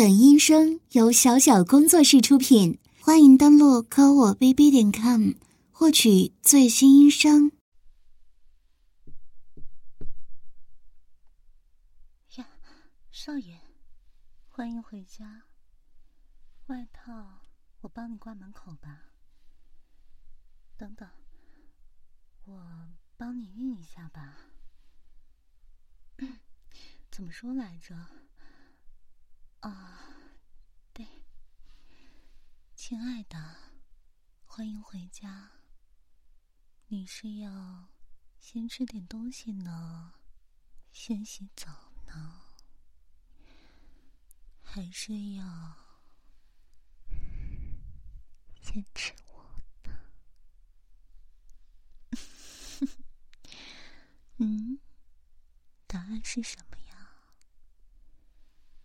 本音声由小小工作室出品，欢迎登录科我 bb 点 com 获取最新音声。呀，少爷，欢迎回家。外套我帮你挂门口吧。等等，我帮你熨一下吧。怎么说来着？啊，对，亲爱的，欢迎回家。你是要先吃点东西呢，先洗澡呢，还是要先吃我呢？嗯，答案是什么呀？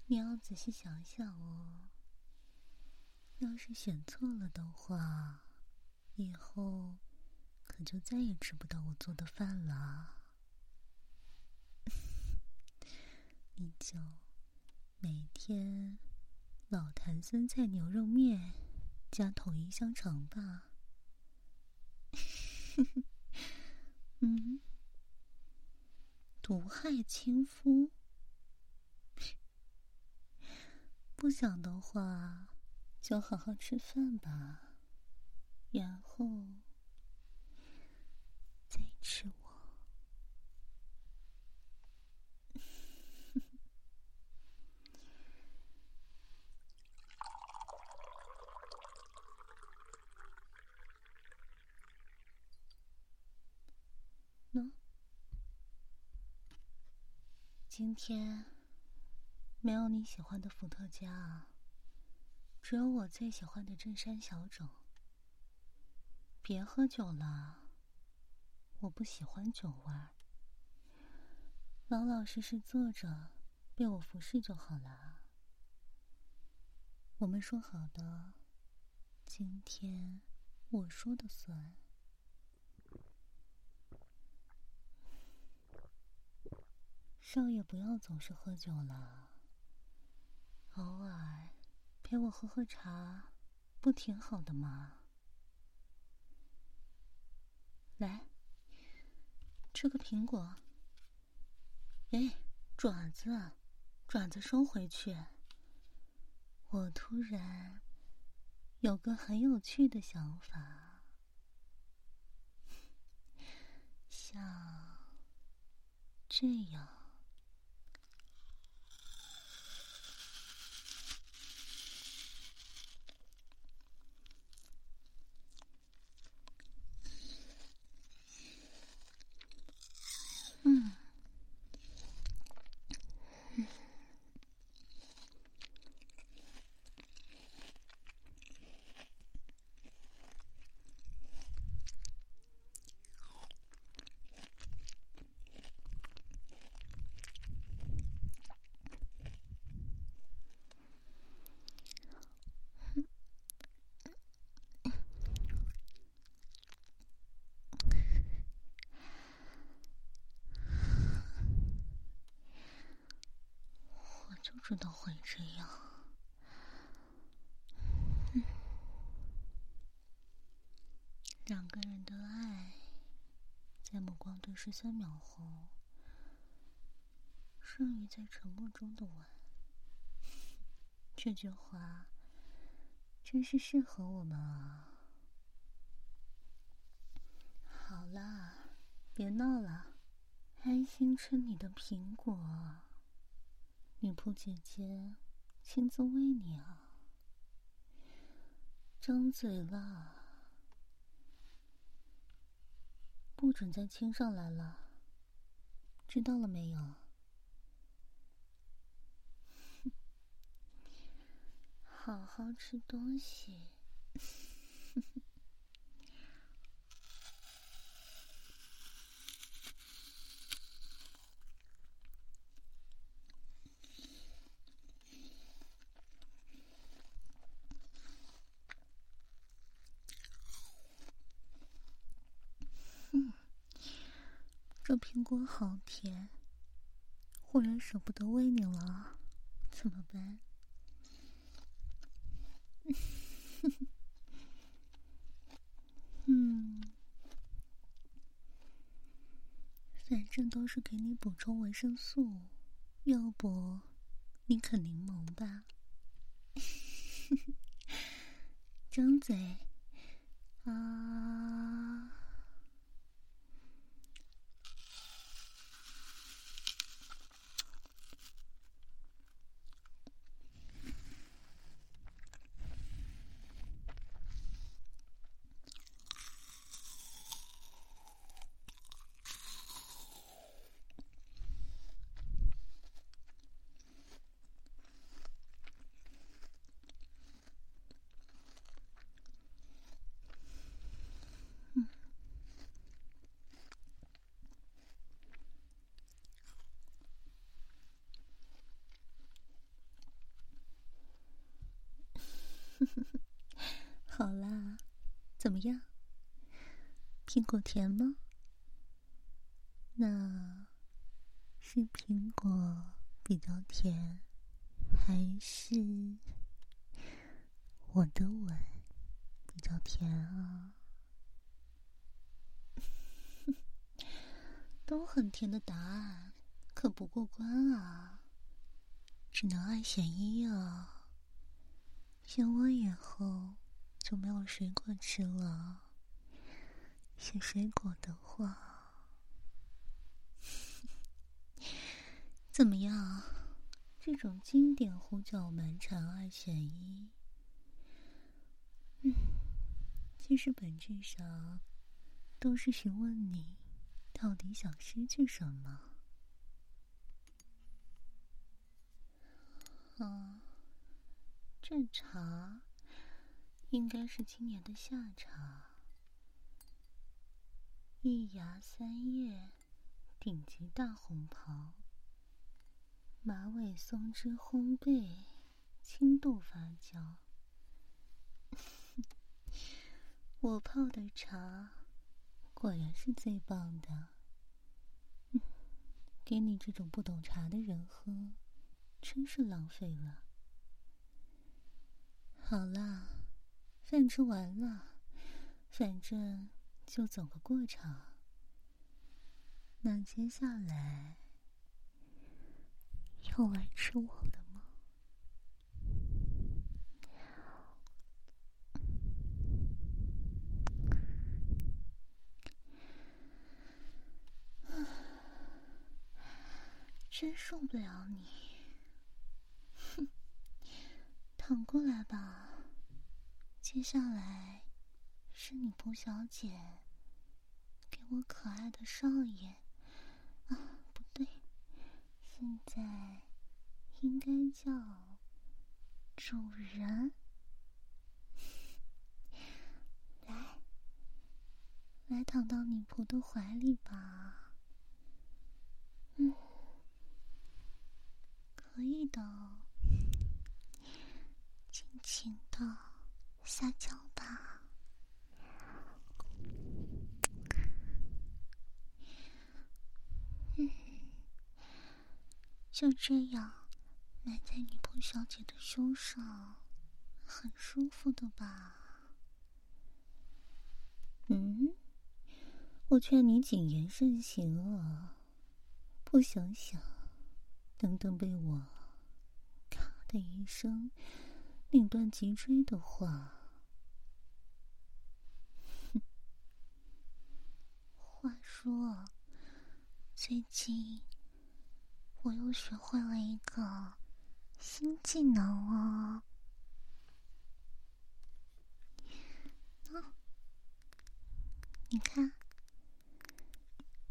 你要仔细想想哦。要是选错了的话，以后可就再也吃不到我做的饭了。你就每天老坛酸菜牛肉面加统一香肠吧。嗯，毒害亲夫。不想的话，就好好吃饭吧，然后再吃我。今天。没有你喜欢的伏特加，只有我最喜欢的镇山小种。别喝酒了，我不喜欢酒味儿。老老实实坐着，被我服侍就好了。我们说好的，今天我说的算。少爷，不要总是喝酒了。偶尔陪我喝喝茶，不挺好的吗？来，吃个苹果。哎，爪子，爪子收回去。我突然有个很有趣的想法，像这样。知道会这样。两个人的爱，在十三秒后，剩余在沉默中的吻。这句话真是适合我们啊！好了，别闹了，安心吃你的苹果。女仆姐姐亲自喂你啊！张嘴了，不准再亲上来了，知道了没有？好好吃东西。苹果好甜忽然舍不得喂你了怎么办？嗯反正都是给你补充维生素要不你啃柠檬吧？张嘴啊怎么样？苹果甜吗？那是苹果比较甜，还是我的吻比较甜啊？都很甜的答案，可不过关啊！只能二选一啊！选我以后就没有水果吃了。选水果的话，怎么样？这种经典胡搅蛮缠二选一，嗯，其实本质上都是询问你到底想失去什么。啊。这茶应该是今年的夏茶，一芽三叶，顶级大红袍，马尾松枝烘焙，轻度发酵。我泡的茶果然是最棒的，给你这种不懂茶的人喝，真是浪费了。好啦，饭吃完了，反正就走个过场。那接下来要来吃我的吗？真受不了你！哼躺过来吧，接下来是你蒲小姐给我可爱的少爷啊，不对，现在应该叫主人。来，来躺到女仆的怀里吧。嗯，可以的。尽情的撒娇吧，嗯，就这样埋在女仆小姐的胸上，很舒服的吧？嗯，我劝你谨言慎行啊，不想想，等等被我咔的一声。拧断脊椎的话，话说，最近我又学会了一个新技能哦。你看，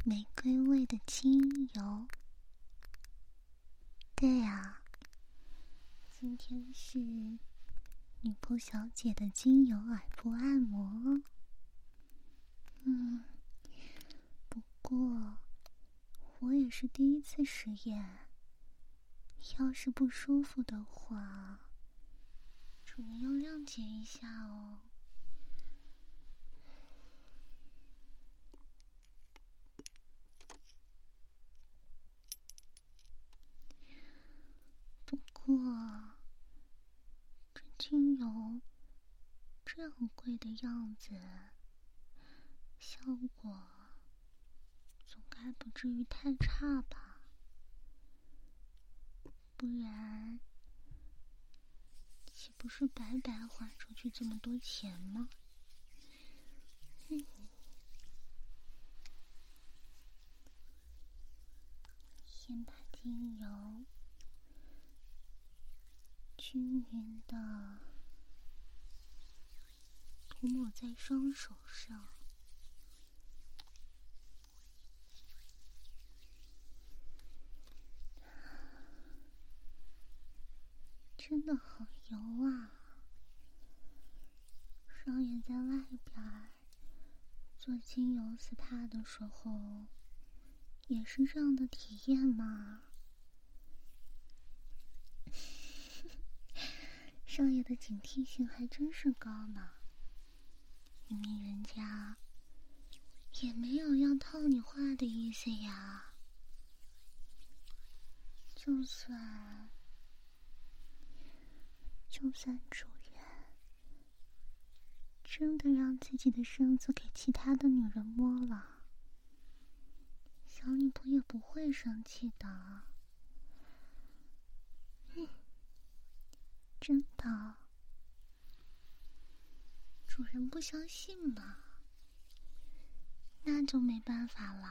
玫瑰味的精油，对呀，今天是。女仆小姐的精油耳部按摩，嗯，过我也是第一次实验，要是不舒服的话，主人要谅解一下哦。不过。这精油这样贵的样子，效果总该不至于太差吧？不然，岂不是白白花出去这么多钱吗？先把精油均匀的涂抹在双手上。真的好油啊！少爷在外边做精油 SPA 的时候，也是这样的体验吗？少爷的警惕性还真是高呢。明明人家也没有要套你话的意思呀，就算……就算主人真的让自己的身子给其他的女人摸了，小女仆也不会生气的。嗯，真的，主人不相信嘛，那就没办法了。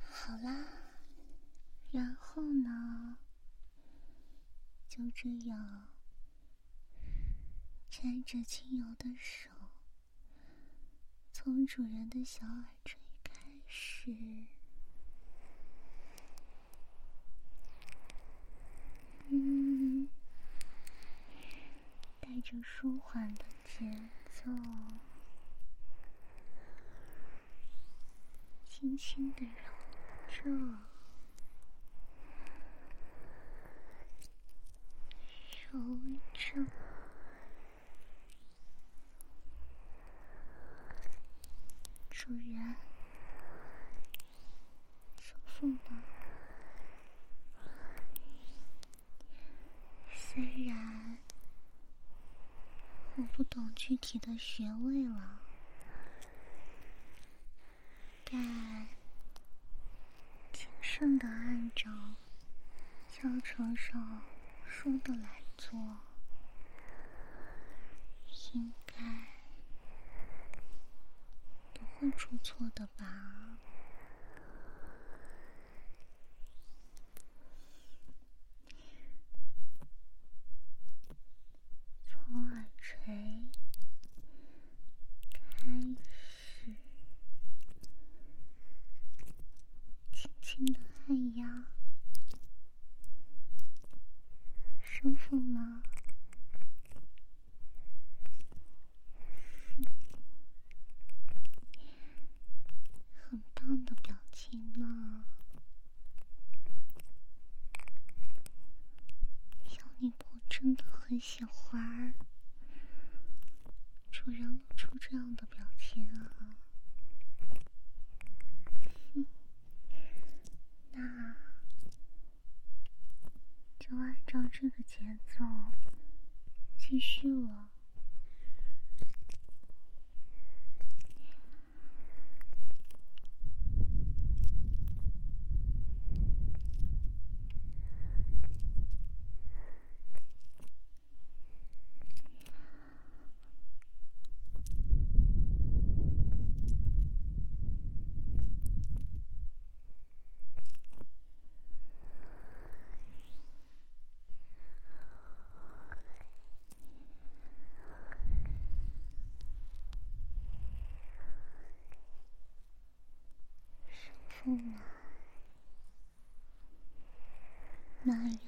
好啦。然后呢，就这样牵着精油的手，从主人的小耳垂开始，嗯，带着舒缓的节奏，轻轻的揉着。揉着，主人，舒服吗？虽然我不懂具体的穴位了，但谨慎的按照教程上说的来。做应该不会出错的吧？从耳垂开始，轻轻的按压。舒服吗？很棒的表情呢，小女仆真的很喜欢主人露出这样的表情啊。那。就按照这个节奏继续了。那又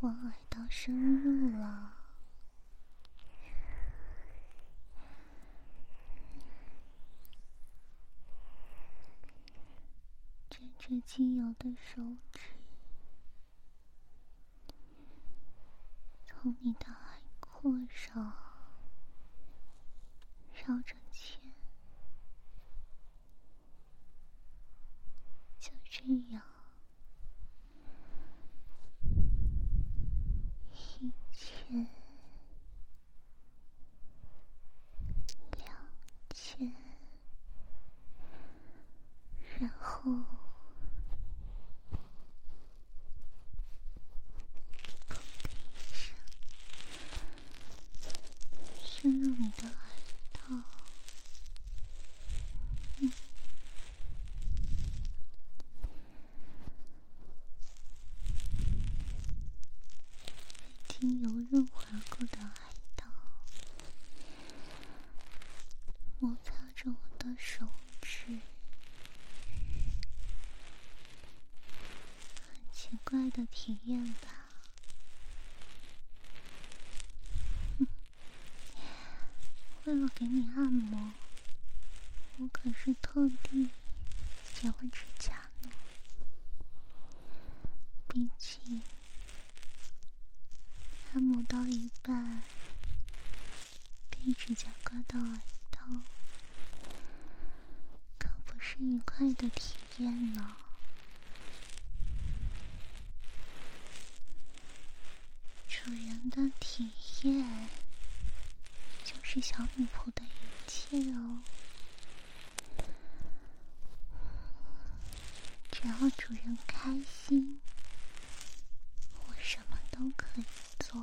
往耳道深入了，沾着轻柔的手指从你的耳廓上绕着圈。这样，一圈后。深入你的耳道，经由润滑过的耳道，摩擦着我的手指，很奇怪的体验吧。为了给你按摩，我可是特地结婚吃甲呢。毕竟按摩到一半被指甲刮到耳道，可不是愉快的体验呢。主人的体验。是小女仆的一切哦，只要主人开心，我什么都可以做。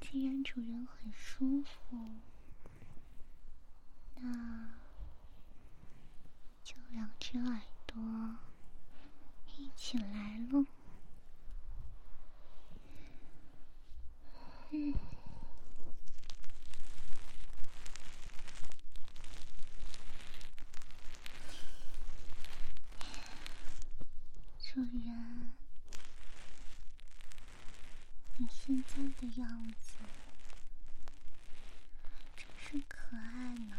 既然主人很舒服，那就两只耳朵一起来喽。嗯，主人，你现在的样子真是可爱呢，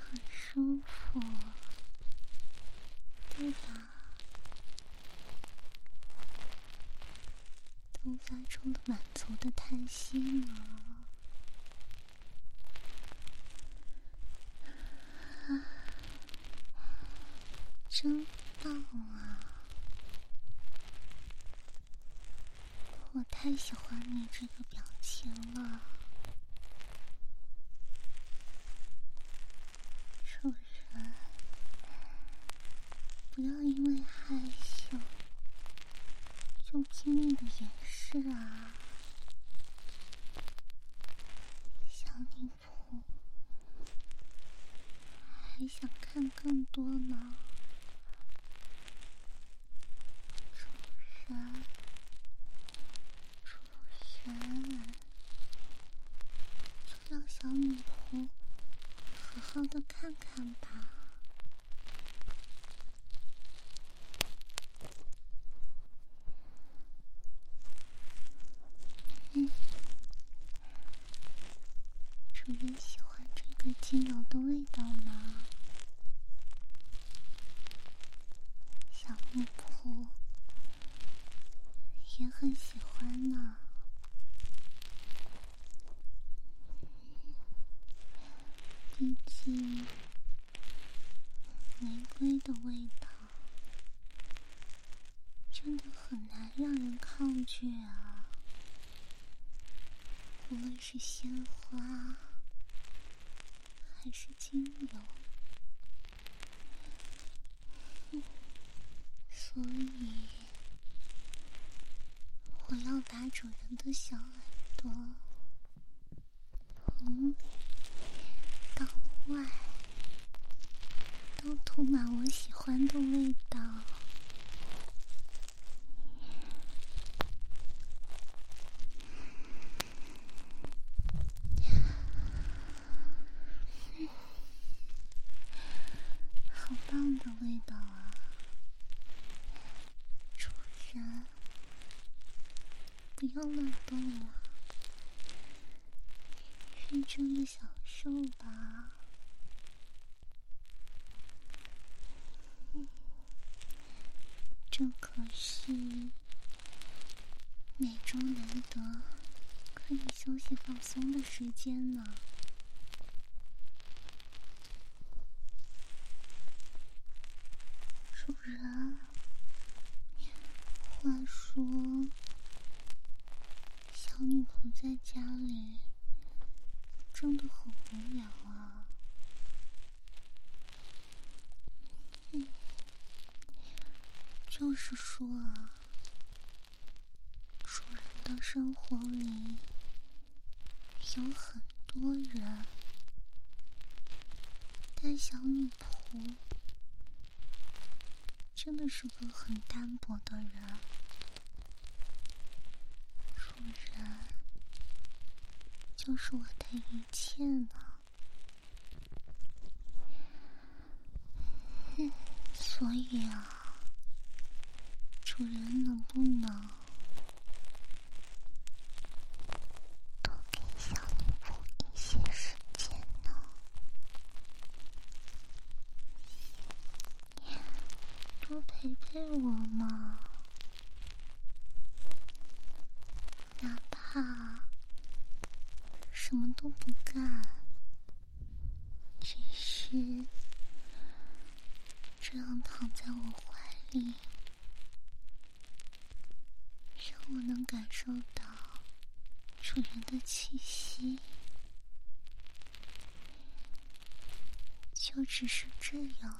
很舒服，对吧？都发出了满足的叹息呢，啊，真棒啊！我太喜欢你这个表情了，不要因为害羞。就拼命的掩饰啊，小女仆，还想看更多呢。主人，主人，就让小女仆偷偷看看吧。主人喜欢这个精油的味道吗？小女仆也很喜欢呢。毕竟玫瑰的味道真的很难让人抗拒啊。无论是鲜花还是精油，所以我要把主人的小耳朵从里到外都涂满我喜欢的味道。味道啊，主人，不要乱动了，认真的享受吧。这可是每周难得可以休息放松的时间呢。主人，话说，小女仆在家里真的很无聊啊。就是说啊，主人的生活里有很多人，但小女仆真的是个很单薄的人。主人就是我的一切呢，所以啊，主人能不能多给小女仆一些时间呢？多陪陪我嘛。哪怕什么都不干，只是这样躺在我怀里，让我能感受到主人的气息，就只是这样，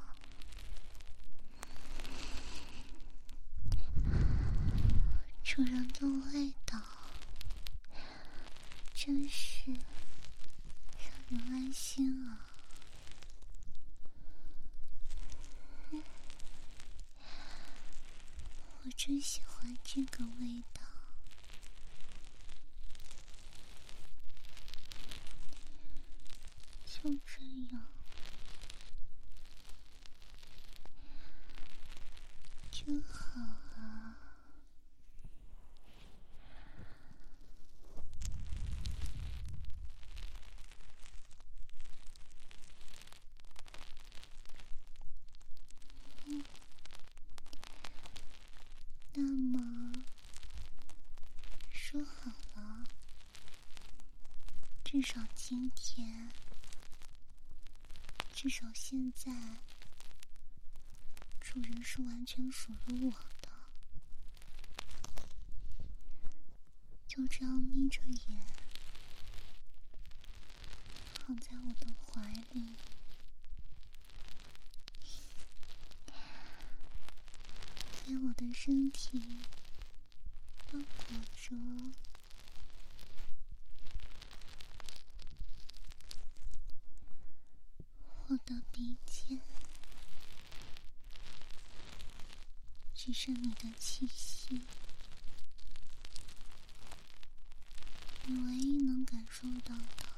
主人的味道。真是让人安心啊！我真喜欢这个味道，就这样，真好啊！那么，说好了，至少今天，至少现在，主人是完全属于我的。就这样眯着眼，躺在我的怀里。在我的身体包裹着我的鼻尖，只剩你的气息，你唯一能感受到的，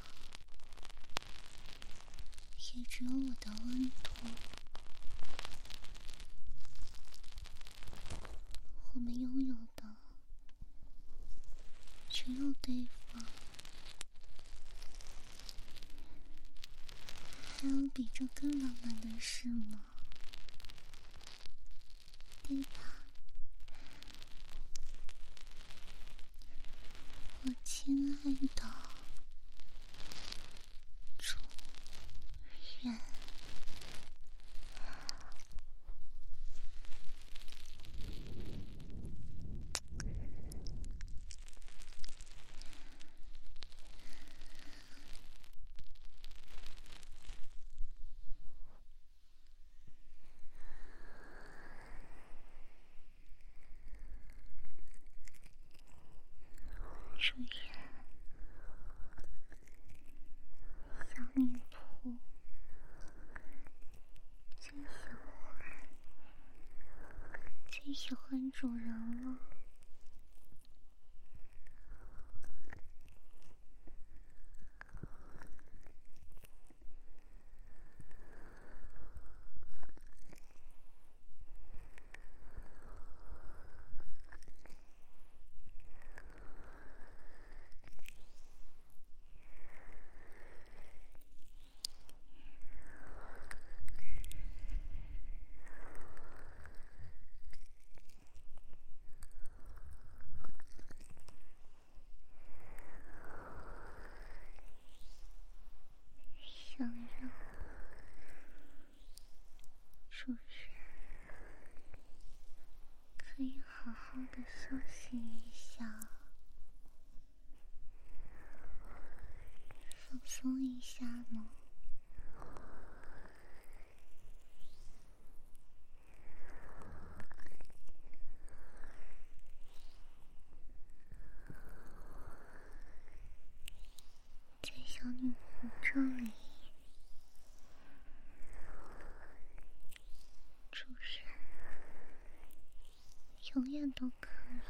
也只有我的温度。我们拥有的只有对方，还有比这更浪漫的事吗？对吧，我亲爱的主人。主人，小女仆最喜欢最喜欢主人了。想让主人可以好好的休息一下，松一下呢？在小女仆这里，主人永远都可以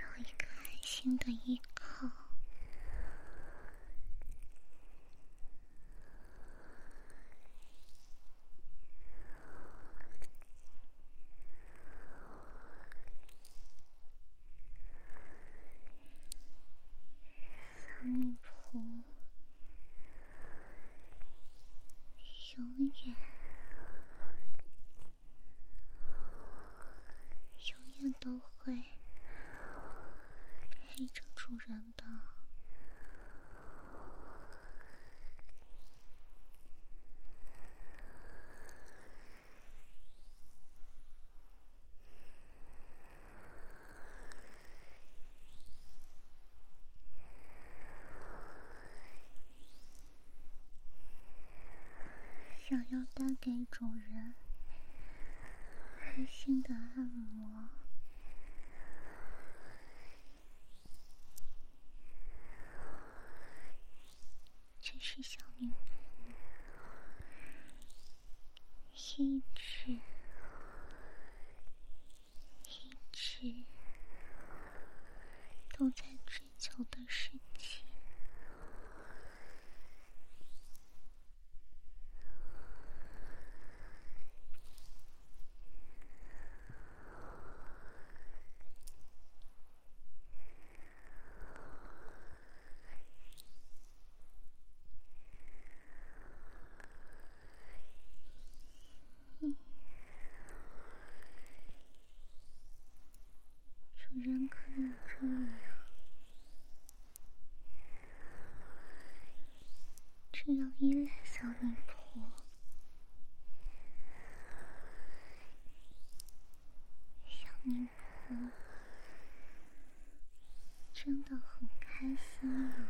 有一新的一靠。小女仆永远、永远都会陪着主人的。想要带给主人安心的按摩，这是小女仆一直一直都在追求的事情。主人可以这样，这样依赖小女仆，小女仆真的很开心啊。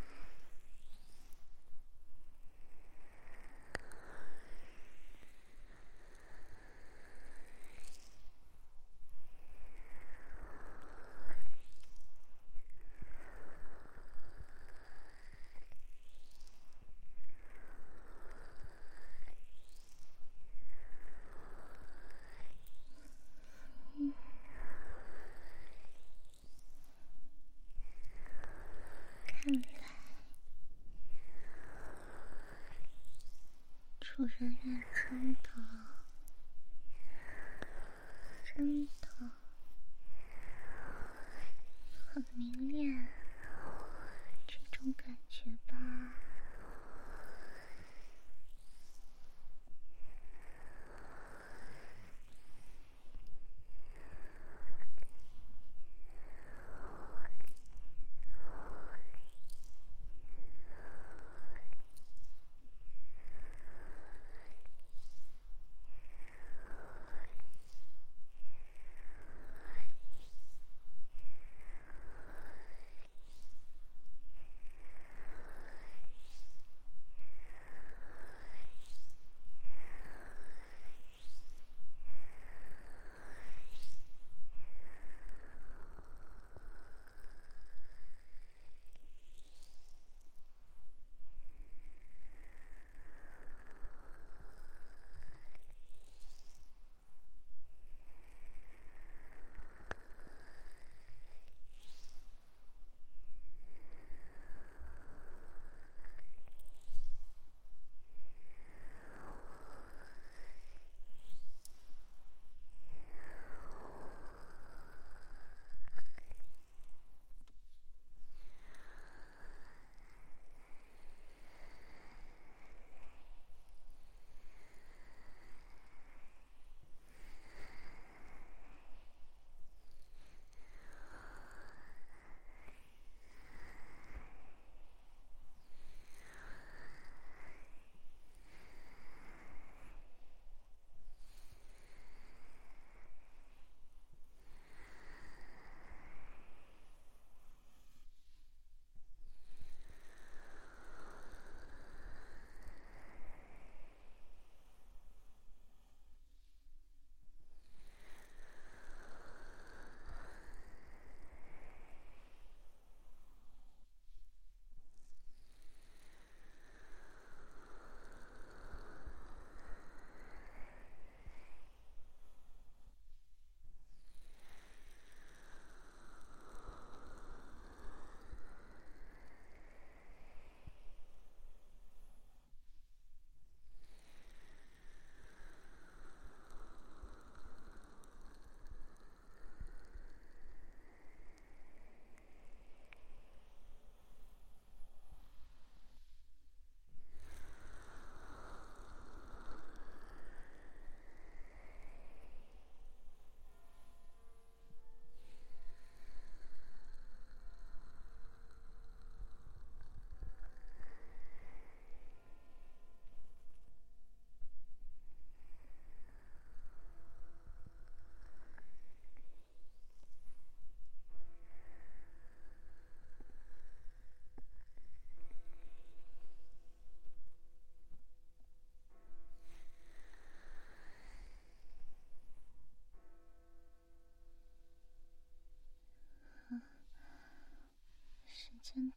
看来，主人也真的、真的很迷恋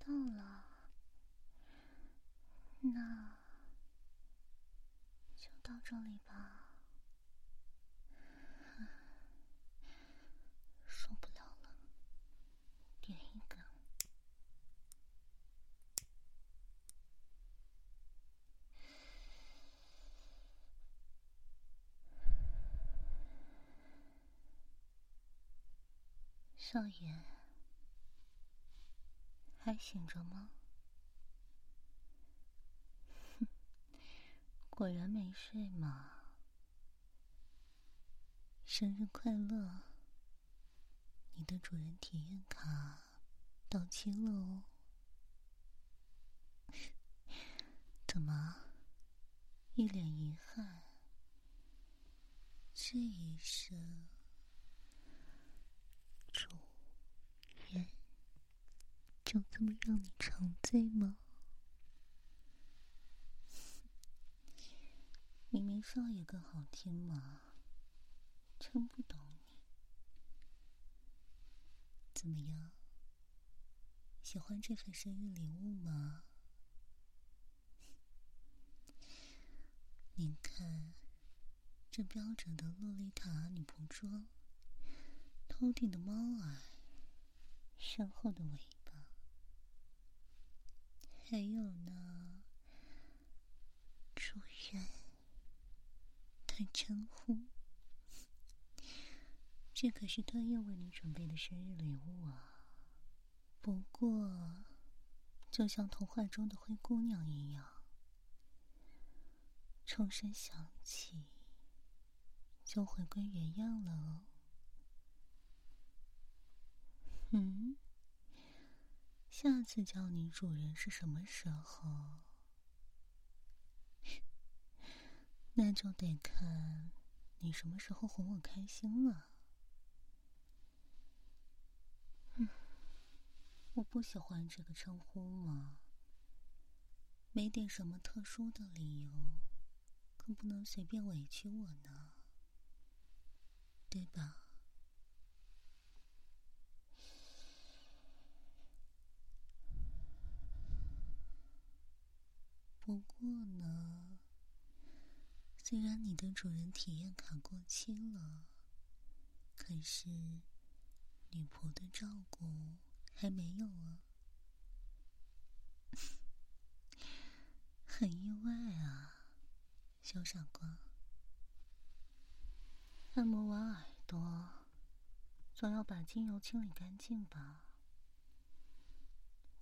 道了，那就到这里吧。受不了了，点一根。少爷，醒着吗？哼，果然没睡嘛。生日快乐！你的主人体验卡到期了哦。怎么，一脸遗憾？这一生。主人就这么让你沉醉吗？明明少爷更好听嘛，真不懂你。怎么样？喜欢这份生日礼物吗？您看，这标准的洛丽塔女仆装。头顶的猫耳，身后的尾，还有呢，主人的称呼，这可是特意为你准备的生日礼物啊！不过，就像童话中的灰姑娘一样，钟声响起，就回归原样了哦。嗯，下次叫你主人是什么时候？那就得看你什么时候哄我开心了。嗯，我不喜欢这个称呼嘛，没点什么特殊的理由，可不能随便委屈我呢，对吧？不过呢，虽然你的主人体验卡过期了，可是女仆的照顾还没有啊，很意外啊，小傻瓜。按摩完耳朵，总要把精油清理干净吧？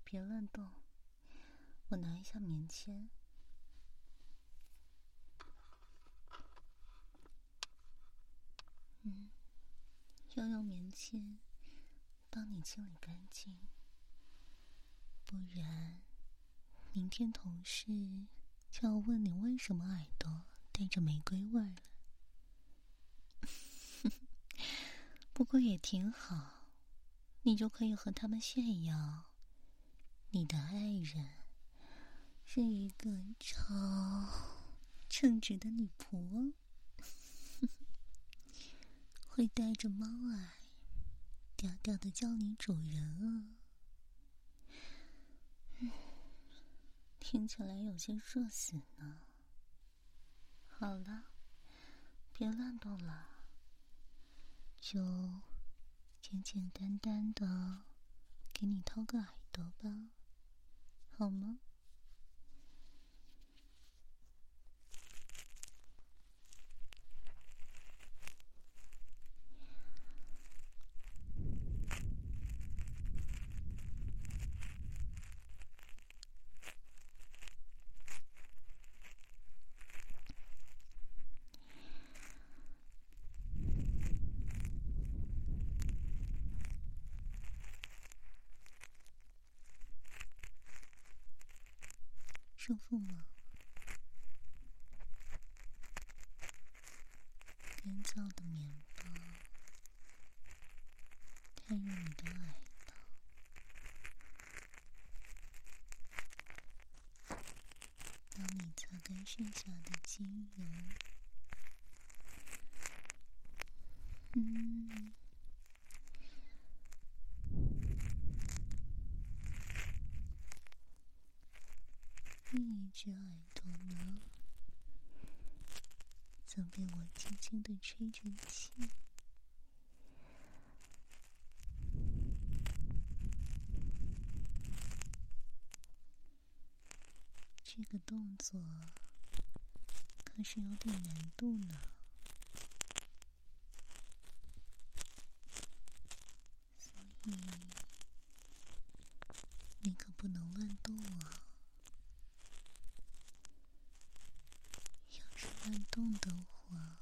别乱动。我拿一下棉签，嗯，要用棉签帮你清理干净，不然明天同事就要问你为什么耳朵带着玫瑰味了。不过也挺好，你就可以和他们炫耀你的爱人。是一个超称职的女仆，会带着猫儿调调的叫你主人啊！听起来有些热死呢。好了，别乱动了，就简简单单的给你掏个耳朵吧，好吗？舒服吗？干燥的棉包探入你的耳朵，帮你擦干剩下的精油。嗯。另一只耳朵呢，则被我轻轻的吹着气。这个动作可是有点难度呢，所以你可不能乱动啊！要是乱动的话，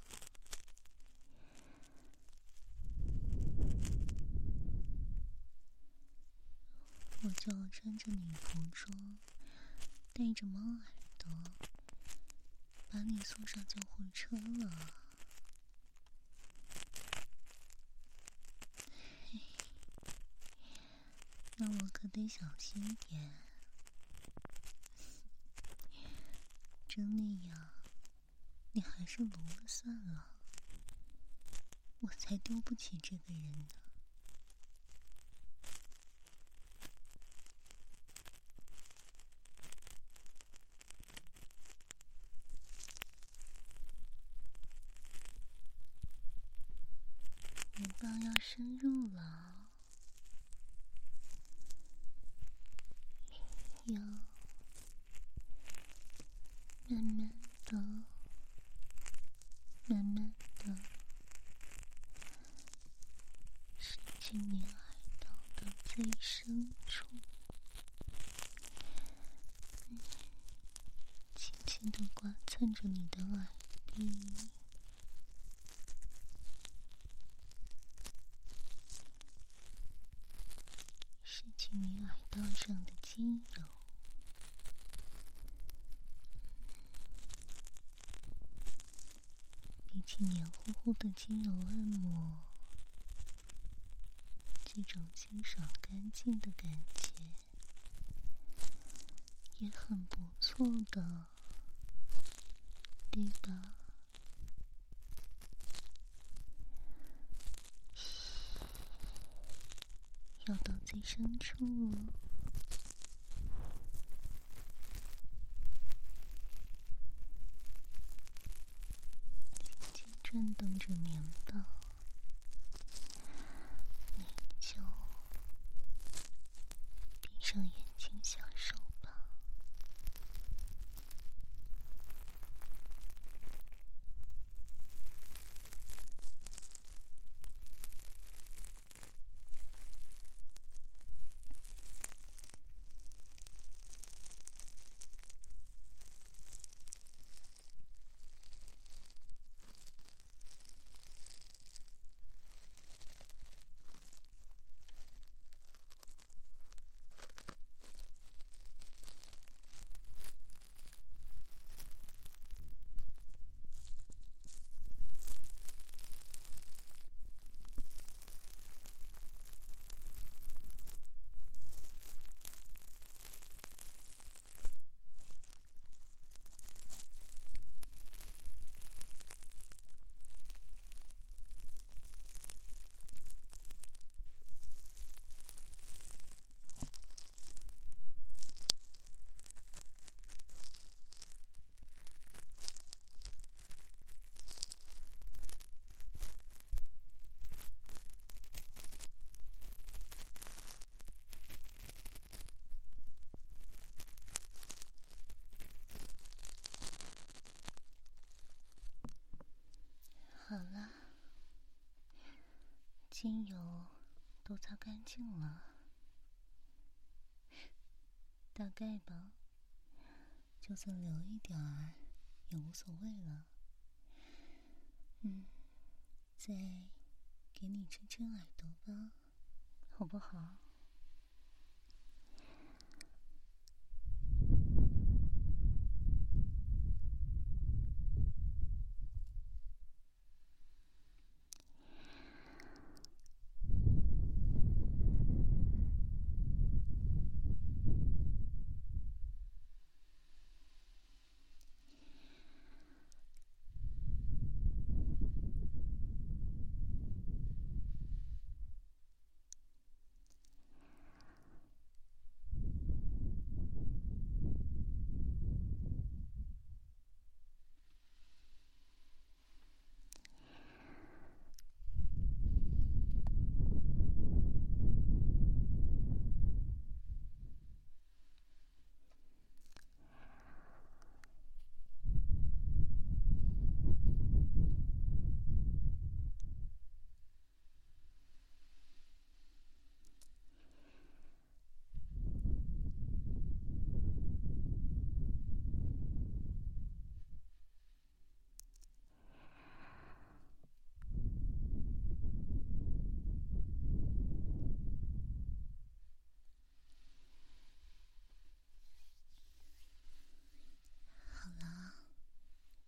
我就要穿着女仆装。带着猫耳朵，把你送上救护车了。那我可得小心点，真那样，你还是聋了算了。我才丢不起这个人呢。深入了，要慢慢的、慢慢的伸进你耳道的最深处，轻轻的刮蹭着你的耳壁。你耳道上的筋肉，比呼呼的精油按摩，这种清爽干净的感觉也很不错的，对吧？要到最深处，震动着棉棒，你就闭上眼睛享受。好了，精油都擦干净了，大概吧，就算留一点儿也无所谓了。嗯，再给你撑撑耳朵吧，好不好？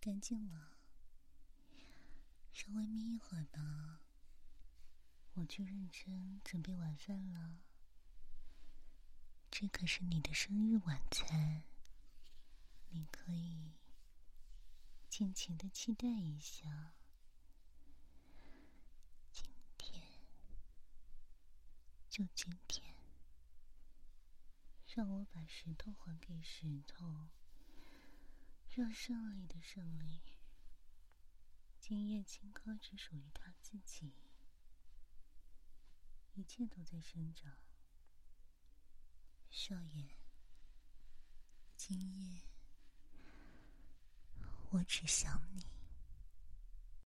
干净了，稍微眯一会儿吧。我去认真准备晚饭了，这可是你的生日晚餐，你可以尽情的期待一下。今天，就今天，让我把石头还给石头，让胜利的胜利，今夜青稞只属于他自己。一切都在生长，少爷。今夜我只想你。